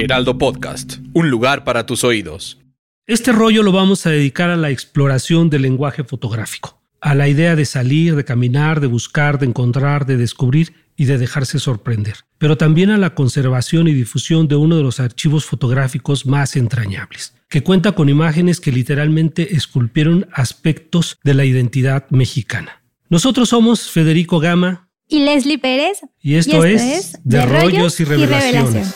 Heraldo Podcast, un lugar para tus oídos. Este rollo lo vamos a dedicar a la exploración del lenguaje fotográfico, a la idea de salir, de caminar, de buscar, de encontrar, de descubrir y de dejarse sorprender, pero también a la conservación y difusión de uno de los archivos fotográficos más entrañables, que cuenta con imágenes que literalmente esculpieron aspectos de la identidad mexicana. Nosotros somos Federico Gama y Leslie Pérez. Y esto, es, De, Rollos, y, revelaciones.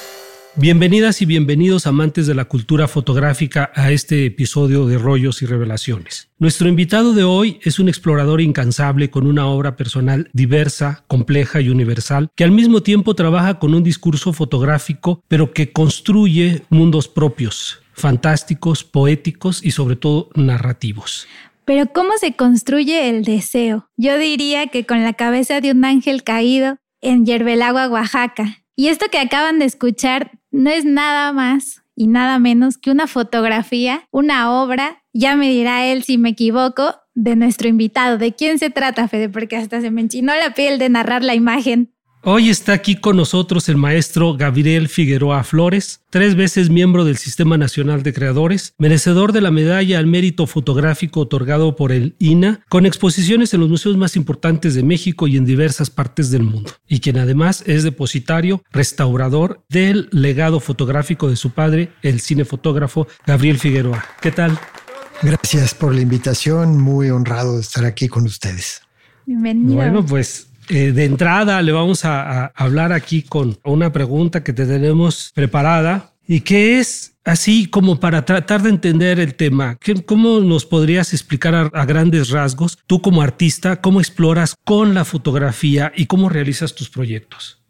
Bienvenidas y bienvenidos amantes de la cultura fotográfica a este episodio de Rollos y Revelaciones. Nuestro invitado de hoy es un explorador incansable con una obra personal diversa, compleja y universal, que al mismo tiempo trabaja con un discurso fotográfico, pero que construye mundos propios, fantásticos, poéticos y sobre todo narrativos. Pero ¿cómo se construye el deseo? Yo diría que con la cabeza de un ángel caído en Yerbelagua, Oaxaca. Y esto que acaban de escuchar no es nada más y nada menos que una fotografía, una obra, ya me dirá él si me equivoco, de nuestro invitado. ¿De quién se trata, Fede? Porque hasta se me enchinó la piel de narrar la imagen. Hoy está aquí con nosotros el maestro Gabriel Figueroa Flores, tres veces miembro del Sistema Nacional de Creadores, merecedor de la medalla al mérito fotográfico otorgado por el INA, con exposiciones en los museos más importantes de México y en diversas partes del mundo, y quien además es depositario, restaurador del legado fotográfico de su padre, el cinefotógrafo Gabriel Figueroa. ¿Qué tal? Gracias por la invitación, muy honrado de estar aquí con ustedes. Bienvenido. Bueno, pues eh, de entrada le vamos a, hablar aquí con una pregunta que te tenemos preparada y que es así como para tratar de entender el tema. ¿Cómo nos podrías explicar a, grandes rasgos, tú como artista, cómo exploras con la fotografía y cómo realizas tus proyectos?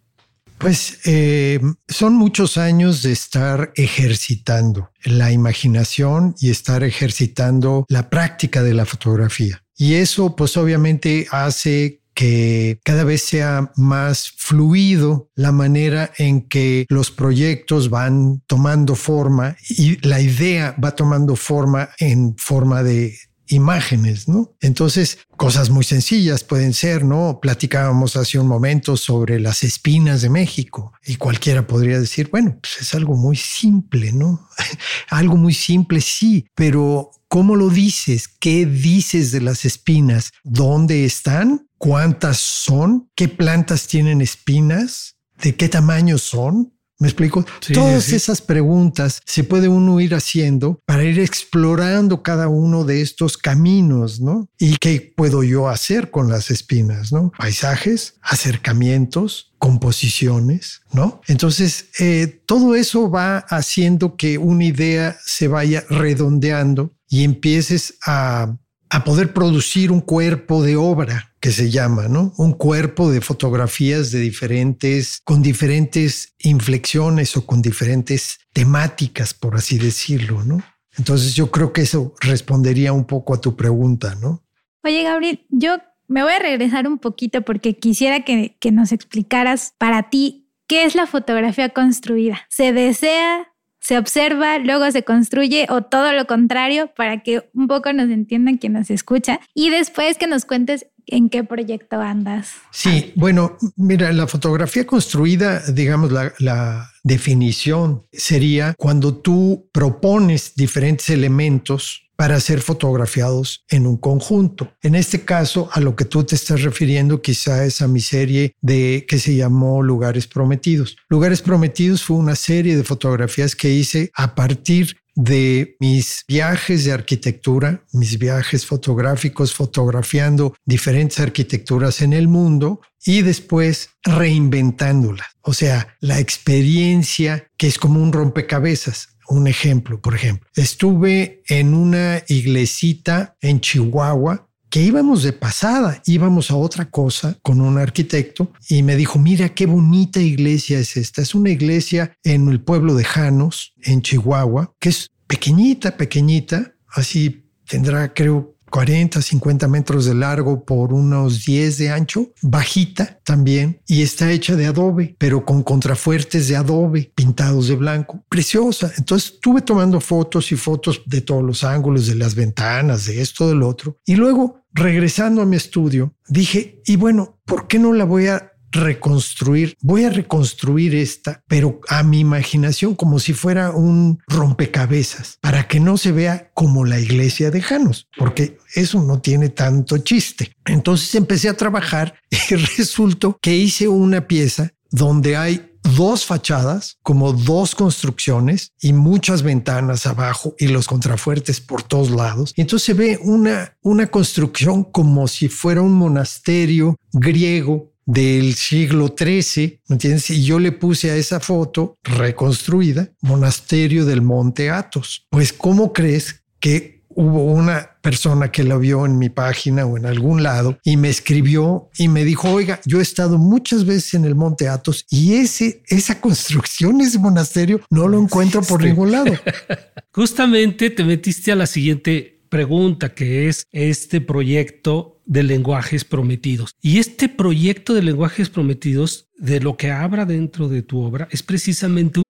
Pues eh, son muchos años de estar ejercitando la imaginación y estar ejercitando la práctica de la fotografía. Y eso pues obviamente hace que cada vez sea más fluido la manera en que los proyectos van tomando forma y la idea va tomando forma en forma de imágenes, ¿no? Entonces, cosas muy sencillas pueden ser, ¿no? Platicábamos hace un momento sobre las espinas de México y cualquiera podría decir, bueno, pues es algo muy simple, ¿no? algo muy simple, sí, pero ¿cómo lo dices? ¿Qué dices de las espinas? ¿Dónde están? ¿Cuántas son? ¿Qué plantas tienen espinas? ¿De qué tamaño son? ¿Me explico? Todas esas preguntas se puede uno ir haciendo para ir explorando cada uno de estos caminos, ¿no? ¿Y qué puedo yo hacer con las espinas, ¿no? Paisajes, acercamientos, composiciones, ¿no? Entonces, eh, todo eso va haciendo que una idea se vaya redondeando y empieces a a poder producir un cuerpo de obra que se llama, ¿no? Un cuerpo de fotografías de diferentes, con diferentes inflexiones o con diferentes temáticas, por así decirlo, ¿no? Entonces yo creo que eso respondería un poco a tu pregunta, ¿no? Oye, Gabriel, yo me voy a regresar un poquito porque quisiera que, que nos explicaras para ti qué es la fotografía construida. ¿Se desea se observa, luego se construye o todo lo contrario para que un poco nos entiendan quien nos escucha y después que nos cuentes en qué proyecto andas. Sí, bueno, mira, la fotografía construida, digamos, la, la definición sería cuando tú propones diferentes elementos para ser fotografiados en un conjunto. En este caso, a lo que tú te estás refiriendo quizá es a mi serie de que se llamó Lugares Prometidos. Lugares Prometidos fue una serie de fotografías que hice a partir de mis viajes de arquitectura, mis viajes fotográficos, fotografiando diferentes arquitecturas en el mundo y después reinventándolas. O sea, la experiencia que es como un rompecabezas un ejemplo, por ejemplo. Estuve en una iglesita en Chihuahua que íbamos de pasada, íbamos a otra cosa con un arquitecto y me dijo, mira qué bonita iglesia es esta. Es una iglesia en el pueblo de Janos, en Chihuahua, que es pequeñita, pequeñita, así tendrá creo 40, 50 metros de largo por unos 10 de ancho, bajita también, y está hecha de adobe, pero con contrafuertes de adobe pintados de blanco. Preciosa. Entonces estuve tomando fotos y fotos de todos los ángulos, de las ventanas, de esto, del otro. Y luego, regresando a mi estudio, dije, y bueno, ¿por qué no la voy a reconstruir, voy a reconstruir esta, pero a mi imaginación como si fuera un rompecabezas, para que no se vea como la iglesia de Janos, porque eso no tiene tanto chiste. Entonces empecé a trabajar y resultó que hice una pieza donde hay dos fachadas, como dos construcciones y muchas ventanas abajo y los contrafuertes por todos lados. Entonces se ve una, una construcción como si fuera un monasterio griego del siglo XIII, ¿me entiendes? Y yo le puse a esa foto reconstruida, monasterio del Monte Athos. Pues, ¿cómo crees que hubo una persona que la vio en mi página o en algún lado y me escribió y me dijo, oiga, yo he estado muchas veces en el Monte Athos y ese, esa construcción, ese monasterio, no lo encuentro por ningún lado. Justamente te metiste a la siguiente pregunta, que es este proyecto de lenguajes prometidos. Y este proyecto de lenguajes prometidos, de lo que habla dentro de tu obra, es precisamente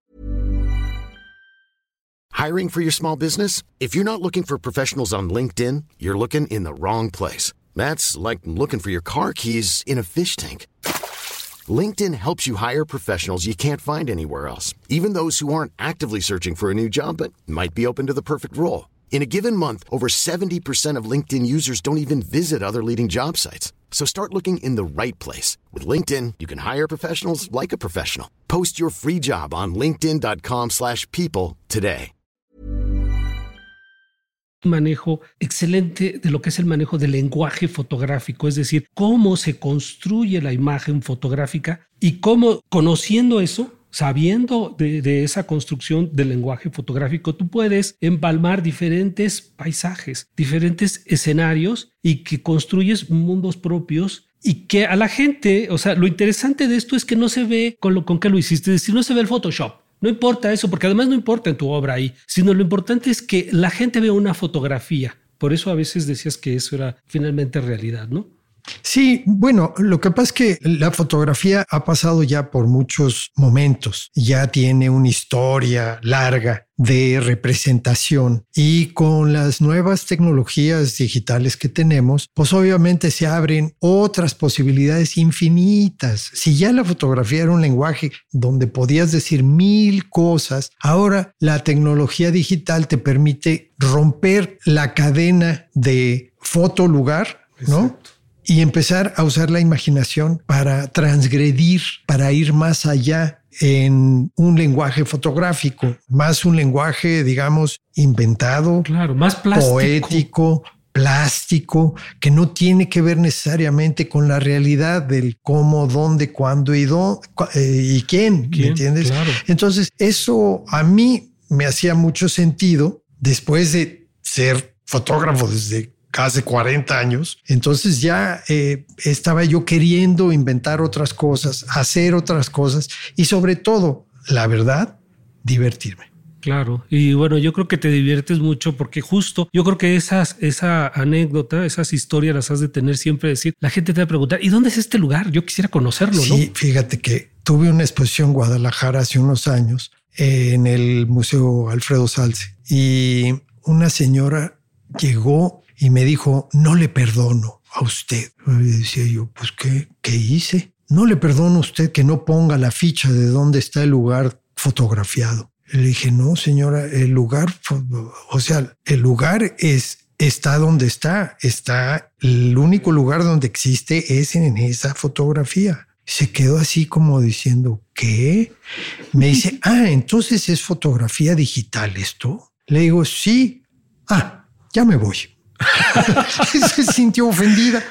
Hiring for your small business? If you're not looking for professionals on LinkedIn, you're looking in the wrong place. That's like looking for your car keys in a fish tank. LinkedIn helps you hire professionals you can't find anywhere else, even those who aren't actively searching for a new job but might be open to the perfect role. In a given month, over 70% of LinkedIn users don't even visit other leading job sites. So start looking in the right place. With LinkedIn, you can hire professionals like a professional. Post your free job on linkedin.com slash people today. manejo excelente de lo que es el manejo del lenguaje fotográfico, es decir, cómo se construye la imagen fotográfica y cómo conociendo eso, sabiendo de, esa construcción del lenguaje fotográfico, tú puedes empalmar diferentes paisajes, diferentes escenarios y que construyes mundos propios y que a la gente, o sea, lo interesante de esto es que no se ve con lo con que lo hiciste, es decir, no se ve el Photoshop. No importa eso, porque además no importa en tu obra ahí, sino lo importante es que la gente vea una fotografía. Por eso a veces decías que eso era finalmente realidad, ¿no? Sí, bueno, lo que pasa es que la fotografía ha pasado ya por muchos momentos, ya tiene una historia larga de representación y con las nuevas tecnologías digitales que tenemos, pues obviamente se abren otras posibilidades infinitas. Si ya la fotografía era un lenguaje donde podías decir mil cosas, ahora la tecnología digital te permite romper la cadena de foto-lugar, ¿no? Y empezar a usar la imaginación para transgredir, para ir más allá en un lenguaje fotográfico, más un lenguaje, digamos, inventado, claro, más plástico. poético, plástico, que no tiene que ver necesariamente con la realidad del cómo, dónde, cuándo y, dónde, eh, y quién, ¿me entiendes? Entonces, eso a mí me hacía mucho sentido después de ser fotógrafo desde casi 40 años. Entonces ya eh, estaba yo queriendo inventar otras cosas, hacer otras cosas y sobre todo, la verdad, divertirme. Claro, y bueno, yo creo que te diviertes mucho porque justo yo creo que esas, esa anécdota, esas historias las has de tener siempre decir, la gente te va a preguntar, ¿y dónde es este lugar? Yo quisiera conocerlo, sí, fíjate que tuve una exposición en Guadalajara hace unos años en el Museo Alfredo Salce y una señora llegó y me dijo, no le perdono a usted. Y decía yo, pues, ¿qué, ¿qué hice? No le perdono a usted que no ponga la ficha de dónde está el lugar fotografiado. le dije, no, señora, el lugar, o sea, el lugar es, está donde está, está, el único lugar donde existe es en esa fotografía. Se quedó así como diciendo, ¿qué? Me dice, ah, entonces es fotografía digital esto. Le digo, sí. Ah, ya me voy. se sintió ofendida.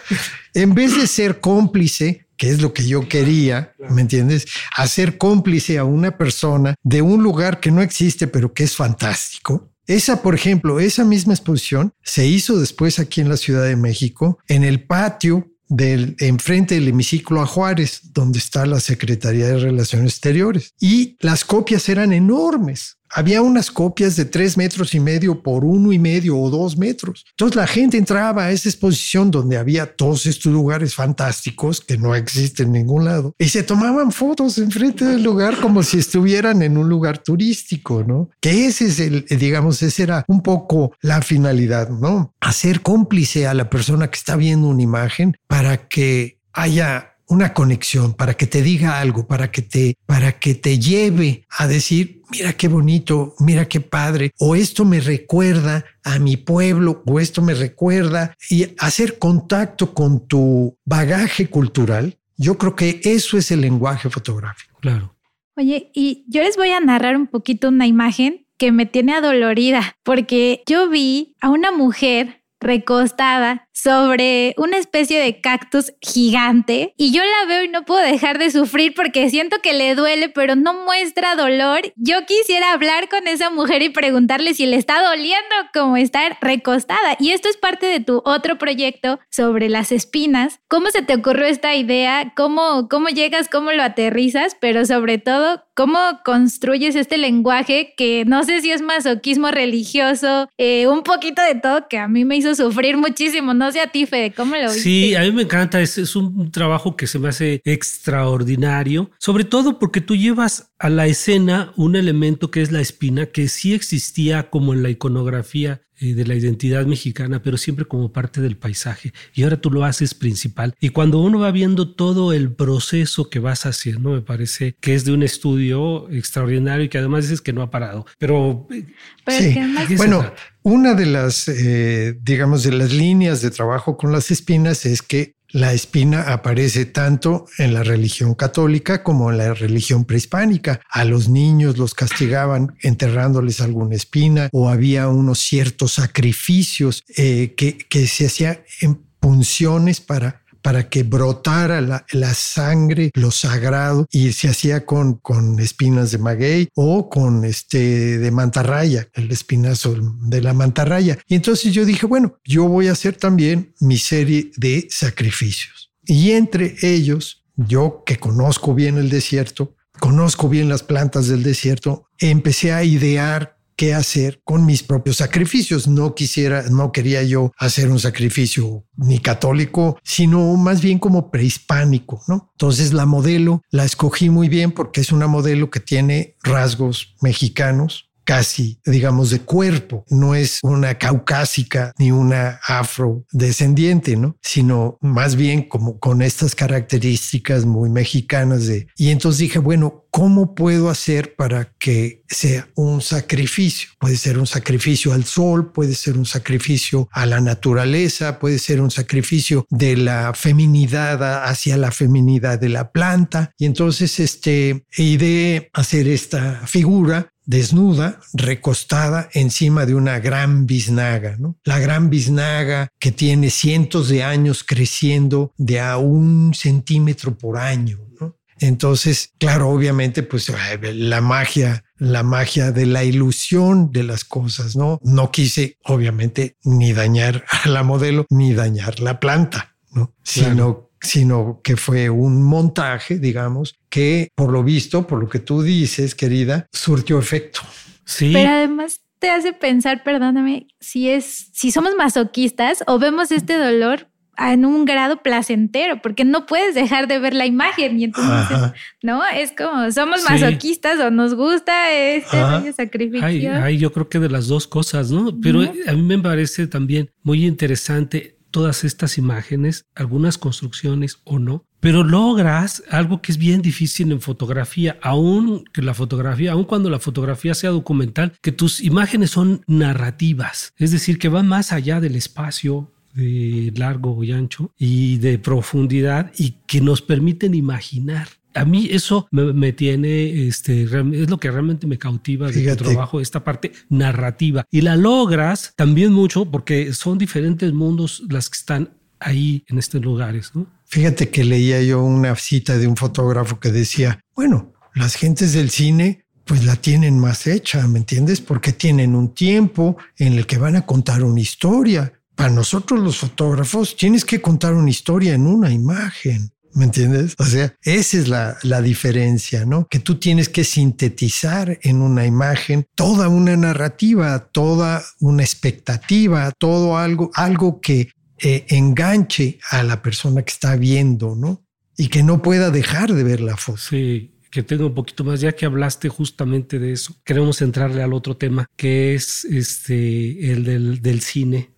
En vez de ser cómplice, que es lo que yo quería, ¿me entiendes? Hacer cómplice a una persona de un lugar que no existe, pero que es fantástico. Esa, por ejemplo, esa misma exposición se hizo después aquí en la Ciudad de México, en el patio del enfrente del hemiciclo a Juárez, donde está la Secretaría de Relaciones Exteriores. Y las copias eran enormes había unas copias de tres metros y medio por uno y medio o dos metros. Entonces la gente entraba a esa exposición donde había todos estos lugares fantásticos que no existen en ningún lado y se tomaban fotos enfrente del lugar como si estuvieran en un lugar turístico, ¿no? Que ese es el, digamos, ese era un poco la finalidad, ¿no? Hacer cómplice a la persona que está viendo una imagen para que haya una conexión, para que te diga algo, para que te, para que te lleve a decir, mira qué bonito, mira qué padre, o esto me recuerda a mi pueblo, o esto me recuerda, y hacer contacto con tu bagaje cultural. Yo creo que eso es el lenguaje fotográfico. Claro. Oye, y yo les voy a narrar un poquito una imagen que me tiene adolorida, porque yo vi a una mujer recostada sobre una especie de cactus gigante y yo la veo y no puedo dejar de sufrir porque siento que le duele, pero no muestra dolor. Yo quisiera hablar con esa mujer y preguntarle si le está doliendo como estar recostada. Y esto es parte de tu otro proyecto sobre las espinas. ¿Cómo se te ocurrió esta idea? ¿Cómo, cómo llegas? ¿Cómo lo aterrizas? Pero sobre todo, ¿cómo construyes este lenguaje que no sé si es masoquismo religioso, eh, un poquito de todo que a mí me hizo sufrir muchísimo? No sé a ti, Fede, ¿cómo lo viste? Sí, a mí me encanta. Es, es un trabajo que se me hace extraordinario, sobre todo porque tú llevas a la escena un elemento que es la espina, que sí existía como en la iconografía eh, de la identidad mexicana, pero siempre como parte del paisaje. Y ahora tú lo haces principal. Y cuando uno va viendo todo el proceso que vas haciendo, me parece que es de un estudio extraordinario y que además dices que no ha parado. Pero, eh, sí. bueno, una de las, eh, digamos, de las líneas de trabajo con las espinas es que la espina aparece tanto en la religión católica como en la religión prehispánica. A los niños los castigaban enterrándoles alguna espina o había unos ciertos sacrificios eh, que, que se hacían en punciones para para que brotara la, sangre, lo sagrado, y se hacía con, con espinas de maguey o con este de mantarraya, el espinazo de la mantarraya. Y entonces yo dije, bueno, yo voy a hacer también mi serie de sacrificios. Y entre ellos, yo que conozco bien el desierto, conozco bien las plantas del desierto, empecé a idear qué hacer con mis propios sacrificios. No quisiera, no quería yo hacer un sacrificio ni católico, sino más bien como prehispánico, ¿no? Entonces la modelo la escogí muy bien porque es una modelo que tiene rasgos mexicanos, casi, digamos, de cuerpo. No es una caucásica ni una afrodescendiente, ¿no? Sino más bien como con estas características muy mexicanas de... Y entonces dije, bueno, ¿cómo puedo hacer para que sea un sacrificio? Puede ser un sacrificio al sol, puede ser un sacrificio a la naturaleza, puede ser un sacrificio de la feminidad hacia la feminidad de la planta. Y entonces, este, ideé hacer esta figura desnuda, recostada encima de una gran biznaga, ¿no? La gran biznaga que tiene cientos de años creciendo de a un centímetro por año, ¿no? Entonces, claro, obviamente, pues la magia, la magia de la ilusión de las cosas, ¿no? No quise, obviamente, ni dañar a la modelo, ni dañar la planta, ¿no? Sino sino que fue un montaje, digamos, que por lo visto, por lo que tú dices, querida, surtió efecto. Sí. Pero además te hace pensar, perdóname, si es, si somos masoquistas o vemos este dolor en un grado placentero, porque no puedes dejar de ver la imagen y entonces, ¿no? Es como, somos masoquistas o nos gusta este sacrificio. Ay, yo creo que de las dos cosas, ¿no? Pero a mí me parece también muy interesante todas estas imágenes, algunas construcciones o no, pero logras algo que es bien difícil en fotografía, aún que la fotografía, aun cuando la fotografía sea documental, que tus imágenes son narrativas, es decir, que van más allá del espacio de largo y ancho y de profundidad y que nos permiten imaginar a mí eso me, tiene, este, es lo que realmente me cautiva de tu trabajo, esta parte narrativa. Y la logras también mucho porque son diferentes mundos las que están ahí en estos lugares, ¿no? Fíjate que leía yo una cita de un fotógrafo que decía, bueno, las gentes del cine pues la tienen más hecha, ¿me entiendes? Porque tienen un tiempo en el que van a contar una historia. Para nosotros los fotógrafos tienes que contar una historia en una imagen. ¿Me entiendes? O sea, esa es la, la, diferencia, ¿no? Que tú tienes que sintetizar en una imagen toda una narrativa, toda una expectativa, todo algo, algo que eh, enganche a la persona que está viendo, ¿no? Y que no pueda dejar de ver la foto. Sí, que tenga un poquito más, ya que hablaste justamente de eso, queremos entrarle al otro tema, que es este, el del, del cine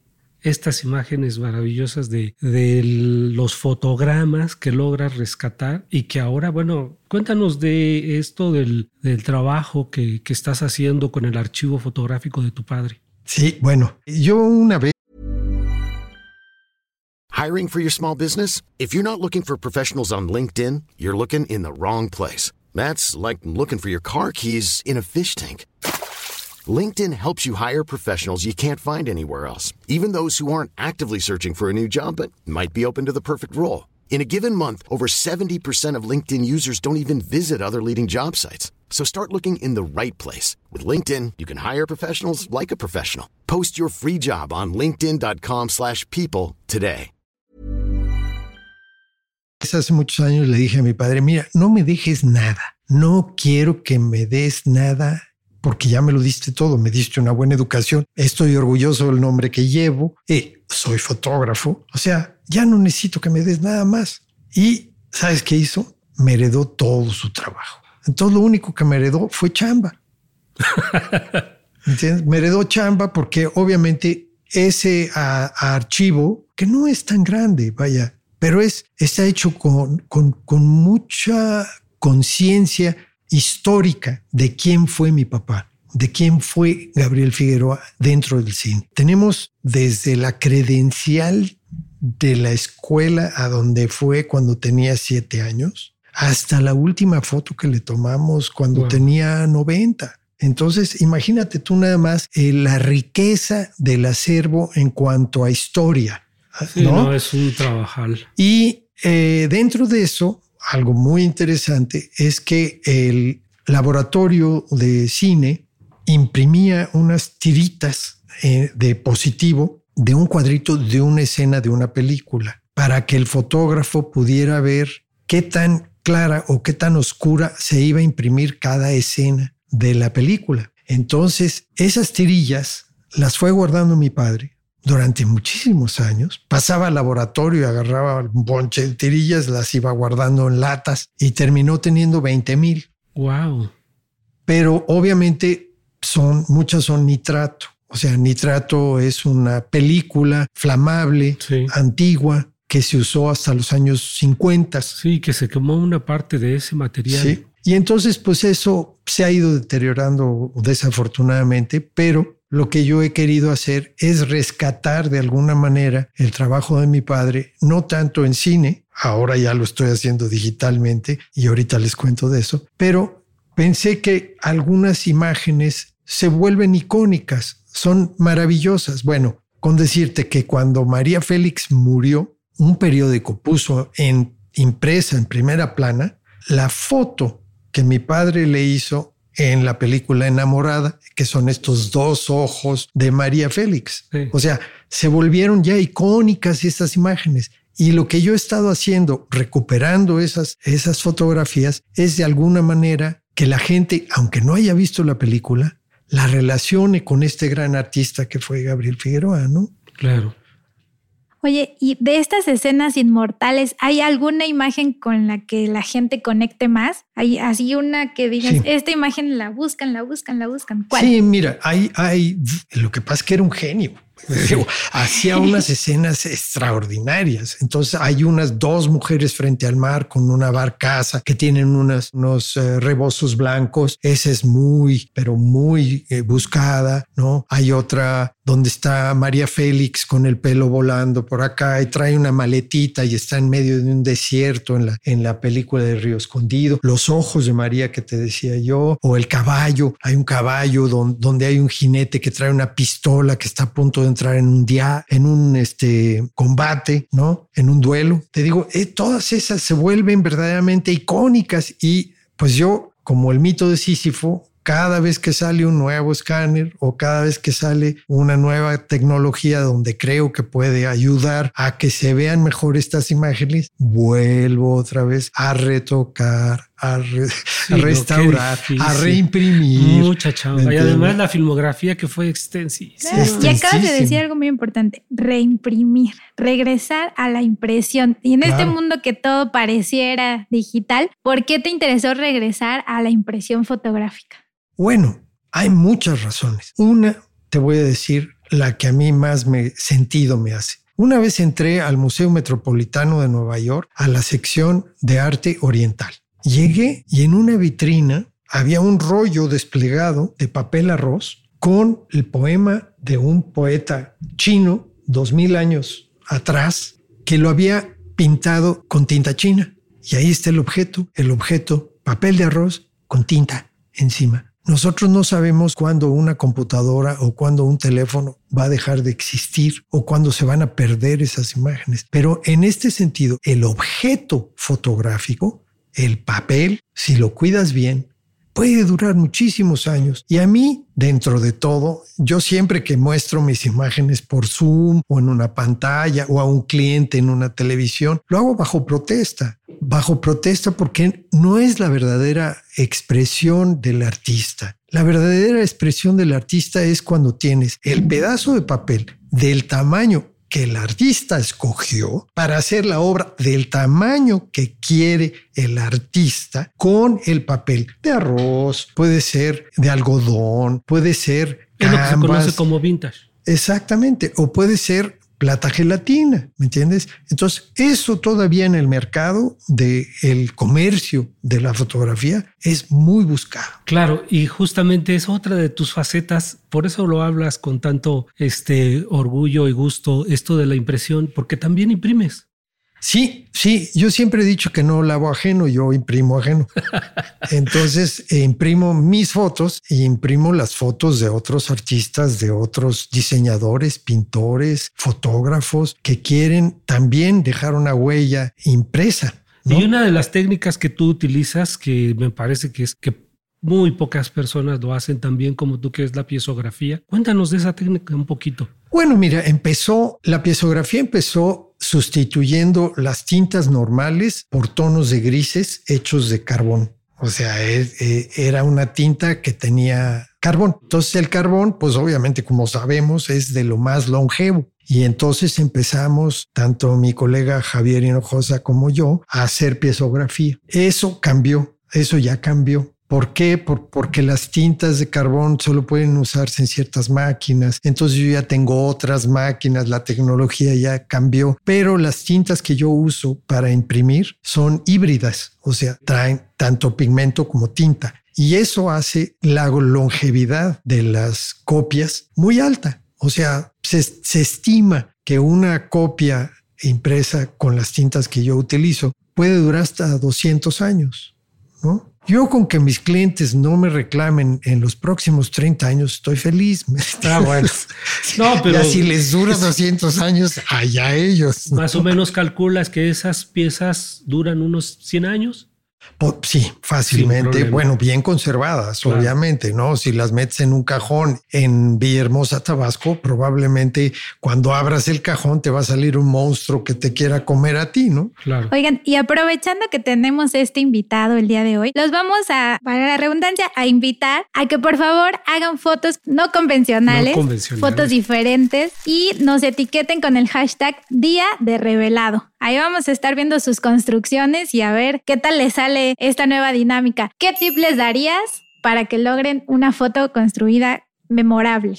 estas imágenes maravillosas de, de los fotogramas que logras rescatar y que ahora, bueno, cuéntanos de esto del, del trabajo que, que estás haciendo con el archivo fotográfico de tu padre. Sí, bueno, yo una vez Hiring for your small business? If you're not looking for professionals on LinkedIn, you're looking in the wrong place. That's like looking for your car keys in a fish tank. LinkedIn helps you hire professionals you can't find anywhere else, even those who aren't actively searching for a new job but might be open to the perfect role. In a given month, over 70% of LinkedIn users don't even visit other leading job sites. So start looking in the right place. With LinkedIn, you can hire professionals like a professional. Post your free job on linkedin.com slash people today. Hace muchos años le dije a mi padre, mira, no me dejes nada. No quiero que me des nada porque ya me lo diste todo, me diste una buena educación, estoy orgulloso del nombre que llevo, y soy fotógrafo, o sea, ya no necesito que me des nada más. Y ¿sabes qué hizo? Me heredó todo su trabajo. Entonces lo único que me heredó fue chamba. Me heredó chamba porque obviamente ese archivo, que no es tan grande, vaya, pero es, está hecho con, con, con mucha conciencia histórica de quién fue mi papá, de quién fue Gabriel Figueroa dentro del cine. Tenemos desde la credencial de la escuela a donde fue cuando tenía siete años, hasta la última foto que le tomamos cuando tenía 90. Entonces, imagínate tú nada más eh, la riqueza del acervo en cuanto a historia. ¿no? es un trabajal. Y eh, dentro de eso, algo muy interesante es que el laboratorio de cine imprimía unas tiritas eh, de positivo de un cuadrito de una escena de una película para que el fotógrafo pudiera ver qué tan clara o qué tan oscura se iba a imprimir cada escena de la película. Entonces, esas tirillas las fue guardando mi padre durante muchísimos años. Pasaba al laboratorio y agarraba un bonche de tirillas, las iba guardando en latas y terminó teniendo 20 mil. Wow. Pero obviamente son, muchas son nitrato. O sea, nitrato es una película flamable, antigua, que se usó hasta los años 50. Sí, que se quemó una parte de ese material. Sí. Y entonces, pues eso se ha ido deteriorando desafortunadamente, pero lo que yo he querido hacer es rescatar de alguna manera el trabajo de mi padre, no tanto en cine, ahora ya lo estoy haciendo digitalmente y ahorita les cuento de eso, pero pensé que algunas imágenes se vuelven icónicas, son maravillosas. Bueno, con decirte que cuando María Félix murió, un periódico puso en impresa en primera plana la foto que mi padre le hizo en la película Enamorada, que son estos dos ojos de María Félix. O sea, se volvieron ya icónicas estas imágenes. Y lo que yo he estado haciendo, recuperando esas, esas fotografías, es de alguna manera que la gente, aunque no haya visto la película, la relacione con este gran artista que fue Gabriel Figueroa, ¿no? Claro. Oye, y de estas escenas inmortales, ¿hay alguna imagen con la que la gente conecte más? ¿Hay así una que digas, esta imagen la buscan, la buscan, la buscan? ¿Cuál? Sí, mira, hay, hay, lo que pasa es que era un genio hacía unas escenas extraordinarias. Entonces hay unas dos mujeres frente al mar con una barcaza que tienen unos eh, blancos. Esa es muy, pero muy eh, buscada, ¿no? Hay otra donde está María Félix con el pelo volando por acá y trae una maletita y está en medio de un desierto en la, en la película de Río Escondido. Los ojos de María que te decía yo, o el caballo. Hay un caballo donde, donde hay un jinete que trae una pistola que está a punto de entrar en un día, en un este, combate, ¿no? En un duelo. Te digo, eh, todas esas se vuelven verdaderamente icónicas y pues yo, como el mito de Sísifo, cada vez que sale un nuevo escáner o cada vez que sale una nueva tecnología donde creo que puede ayudar a que se vean mejor estas imágenes, vuelvo otra vez a retocar, a, restaurar, a reimprimir. Mucha chamba. Y además la filmografía que fue extensísima. Y acabas de decir algo muy importante, reimprimir, regresar a la impresión. Y en este mundo que todo pareciera digital, ¿por qué te interesó regresar a la impresión fotográfica? Bueno, hay muchas razones. Una, te voy a decir la que a mí más me sentido me hace. Una vez entré al Museo Metropolitano de Nueva York a la sección de arte oriental. Llegué y en una vitrina había un rollo desplegado de papel arroz con el poema de un poeta chino dos mil años atrás que lo había pintado con tinta china. Y ahí está el objeto, el objeto, papel de arroz con tinta encima. Nosotros no sabemos cuándo una computadora o cuándo un teléfono va a dejar de existir o cuándo se van a perder esas imágenes. Pero en este sentido, el objeto fotográfico, el papel, si lo cuidas bien, puede durar muchísimos años. Y a mí, dentro de todo, yo siempre que muestro mis imágenes por Zoom o en una pantalla o a un cliente en una televisión, lo hago bajo protesta. Bajo protesta porque no es la verdadera expresión del artista. La verdadera expresión del artista es cuando tienes el pedazo de papel del tamaño que el artista escogió para hacer la obra del tamaño que quiere el artista con el papel de arroz, puede ser de algodón, puede ser es lo que se conoce como vintage. Exactamente, o puede ser plata gelatina, ¿me entiendes? Entonces, eso todavía en el mercado del el comercio de la fotografía es muy buscado. Claro, y justamente es otra de tus facetas, por eso lo hablas con tanto este orgullo y gusto, esto de la impresión, porque también imprimes. Sí, sí, yo siempre he dicho que no lavo ajeno, yo imprimo ajeno. Entonces eh, imprimo mis fotos e imprimo las fotos de otros artistas, de otros diseñadores, pintores, fotógrafos que quieren también dejar una huella impresa. Y una de las técnicas que tú utilizas, que me parece que es que muy pocas personas lo hacen tan bien como tú, que es la piezografía. Cuéntanos de esa técnica un poquito. Bueno, mira, empezó, la piezografía empezó sustituyendo las tintas normales por tonos de grises hechos de carbón. O sea, e, era una tinta que tenía carbón. Entonces el carbón, pues obviamente como sabemos, es de lo más longevo. Y entonces empezamos, tanto mi colega Javier Hinojosa como yo, a hacer piezografía. Eso cambió, eso ya cambió. ¿Por qué? porque las tintas de carbón solo pueden usarse en ciertas máquinas. Entonces yo ya tengo otras máquinas, la tecnología ya cambió, pero las tintas que yo uso para imprimir son híbridas, o sea, traen tanto pigmento como tinta. Y eso hace la longevidad de las copias muy alta. O sea, se, se estima que una copia impresa con las tintas que yo utilizo puede durar hasta 200 años, ¿no? Yo con que mis clientes no me reclamen en los próximos 30 años, estoy feliz. Está bueno. no, pero si les dura 200 años, allá ellos. Más o menos calculas que esas piezas duran unos 100 años. Sí, fácilmente. Bueno, bien conservadas, obviamente, ¿no? Si las metes en un cajón en Villahermosa, Tabasco, probablemente cuando abras el cajón te va a salir un monstruo que te quiera comer a ti, ¿no? Claro. Oigan, y aprovechando que tenemos este invitado el día de hoy, los vamos a, para la redundancia, a invitar a que por favor hagan fotos no convencionales, no convencionales. fotos diferentes y nos etiqueten con el hashtag Día de Revelado. Ahí vamos a estar viendo sus construcciones y a ver qué tal les sale esta nueva dinámica. ¿Qué tip les darías para que logren una foto construida memorable?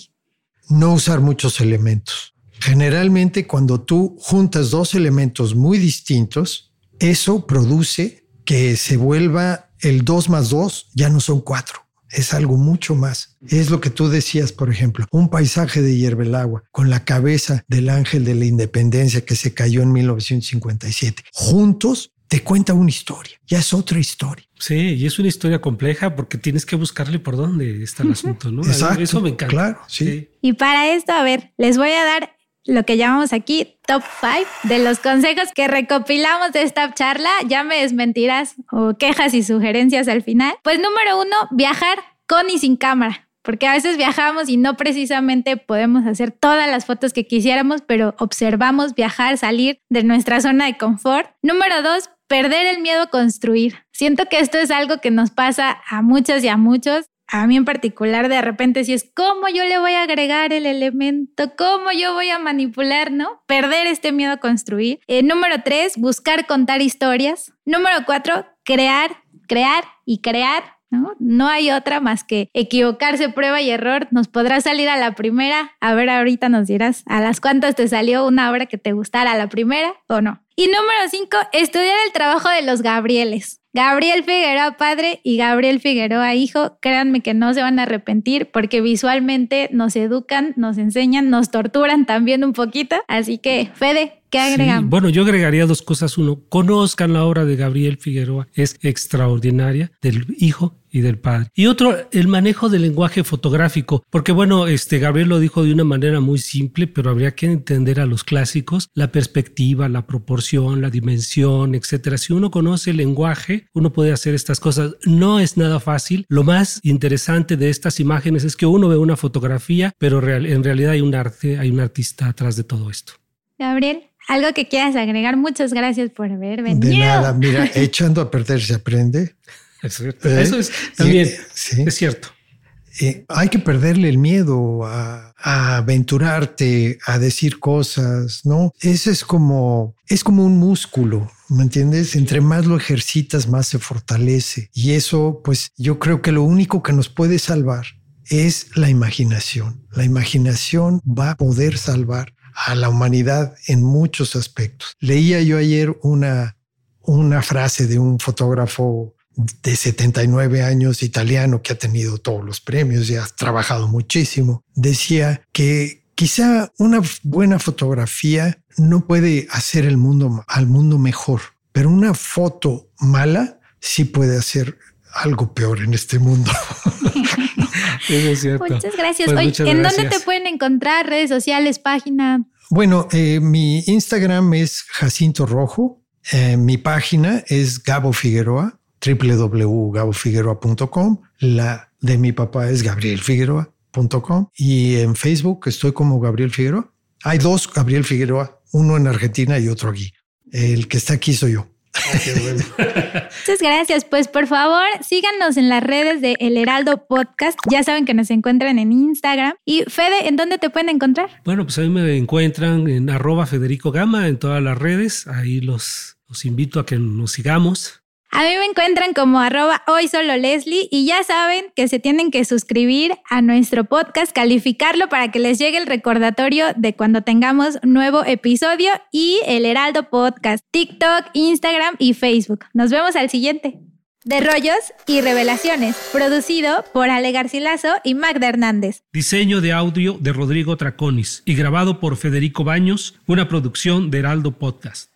No usar muchos elementos. Generalmente cuando tú juntas dos elementos muy distintos, eso produce que se vuelva el 2 más 2, ya no son 4 es algo mucho más. Es lo que tú decías, por ejemplo, un paisaje de hierbelagua con la cabeza del ángel de la independencia que se cayó en 1957. Juntos te cuenta una historia, ya es otra historia. Sí, y es una historia compleja porque tienes que buscarle por dónde está el asunto, ¿no? Exacto, Eso me encanta. Claro, sí. Y para esto, a ver, les voy a dar lo que llamamos aquí top 5 de los consejos que recopilamos de esta charla. Ya me desmentirás o quejas y sugerencias al final. Pues número uno, viajar con y sin cámara. Porque a veces viajamos y no precisamente podemos hacer todas las fotos que quisiéramos, pero observamos viajar, salir de nuestra zona de confort. Número dos, perder el miedo a construir. Siento que esto es algo que nos pasa a muchos y a muchos a mí en particular de repente si es cómo yo le voy a agregar el elemento, cómo yo voy a manipular, ¿no? Perder este miedo a construir. Eh, número tres, buscar contar historias. Número cuatro, crear, crear y crear ¿no? No hay otra más que equivocarse, prueba y error. Nos podrá salir a la primera. A ver, ahorita nos dirás a las cuantas te salió una obra que te gustara la primera o no. Y número cinco, estudiar el trabajo de los Gabrieles. Gabriel Figueroa padre y Gabriel Figueroa hijo, créanme que no se van a arrepentir porque visualmente nos educan, nos enseñan, nos torturan también un poquito. Así que, Fede, ¿qué agregamos? bueno, yo agregaría dos cosas. Uno, conozcan la obra de Gabriel Figueroa, es extraordinaria, del hijo y del padre. Y otro, el manejo del lenguaje fotográfico, porque bueno, este Gabriel lo dijo de una manera muy simple, pero habría que entender a los clásicos la perspectiva, la proporción, la dimensión, etcétera. Si uno conoce el lenguaje, uno puede hacer estas cosas. No es nada fácil. Lo más interesante de estas imágenes es que uno ve una fotografía, pero en realidad hay un arte, hay un artista atrás de todo esto. Gabriel. Algo que quieras agregar, muchas gracias por haber venido. De nada, mira, echando a perder se aprende. ¿Eh? Eso es también, es cierto. Eh, hay que perderle el miedo a, aventurarte, a decir cosas, ¿no? Ese es como, es como un músculo, ¿me entiendes? Entre más lo ejercitas, más se fortalece. Y eso, pues yo creo que lo único que nos puede salvar es la imaginación. La imaginación va a poder salvar a la humanidad en muchos aspectos. Leía yo ayer una, una frase de un fotógrafo de 79 años italiano que ha tenido todos los premios y ha trabajado muchísimo, decía que quizá una buena fotografía no puede hacer el mundo al mundo mejor, pero una foto mala sí puede hacer algo peor en este mundo. es cierto. Muchas gracias. Pues ¿en dónde te pueden encontrar? Redes sociales, página. Bueno, eh, mi Instagram es Jacinto Rojo. Eh, mi página es Gabo Figueroa www.gabofigueroa.com. La de mi papá es gabrielfigueroa.com. Y en Facebook estoy como Gabriel Figueroa. Hay dos Gabriel Figueroa, uno en Argentina y otro aquí. El que está aquí soy yo. Ah, Muchas gracias. Pues por favor, síganos en las redes de El Heraldo Podcast. Ya saben que nos encuentran en Instagram. Y Fede, ¿en dónde te pueden encontrar? Bueno, pues a mí me encuentran en arroba Federico Gama en todas las redes. Ahí los, los invito a que nos sigamos. A mí me encuentran como arroba hoy solo Leslie y ya saben que se tienen que suscribir a nuestro podcast, calificarlo para que les llegue el recordatorio de cuando tengamos nuevo episodio y el Heraldo Podcast, TikTok, Instagram y Facebook. Nos vemos al siguiente. De Rollos y Revelaciones, producido por Ale Garcilaso y Magda Hernández. Diseño de audio de Rodrigo Traconis y grabado por Federico Baños, una producción de Heraldo Podcast.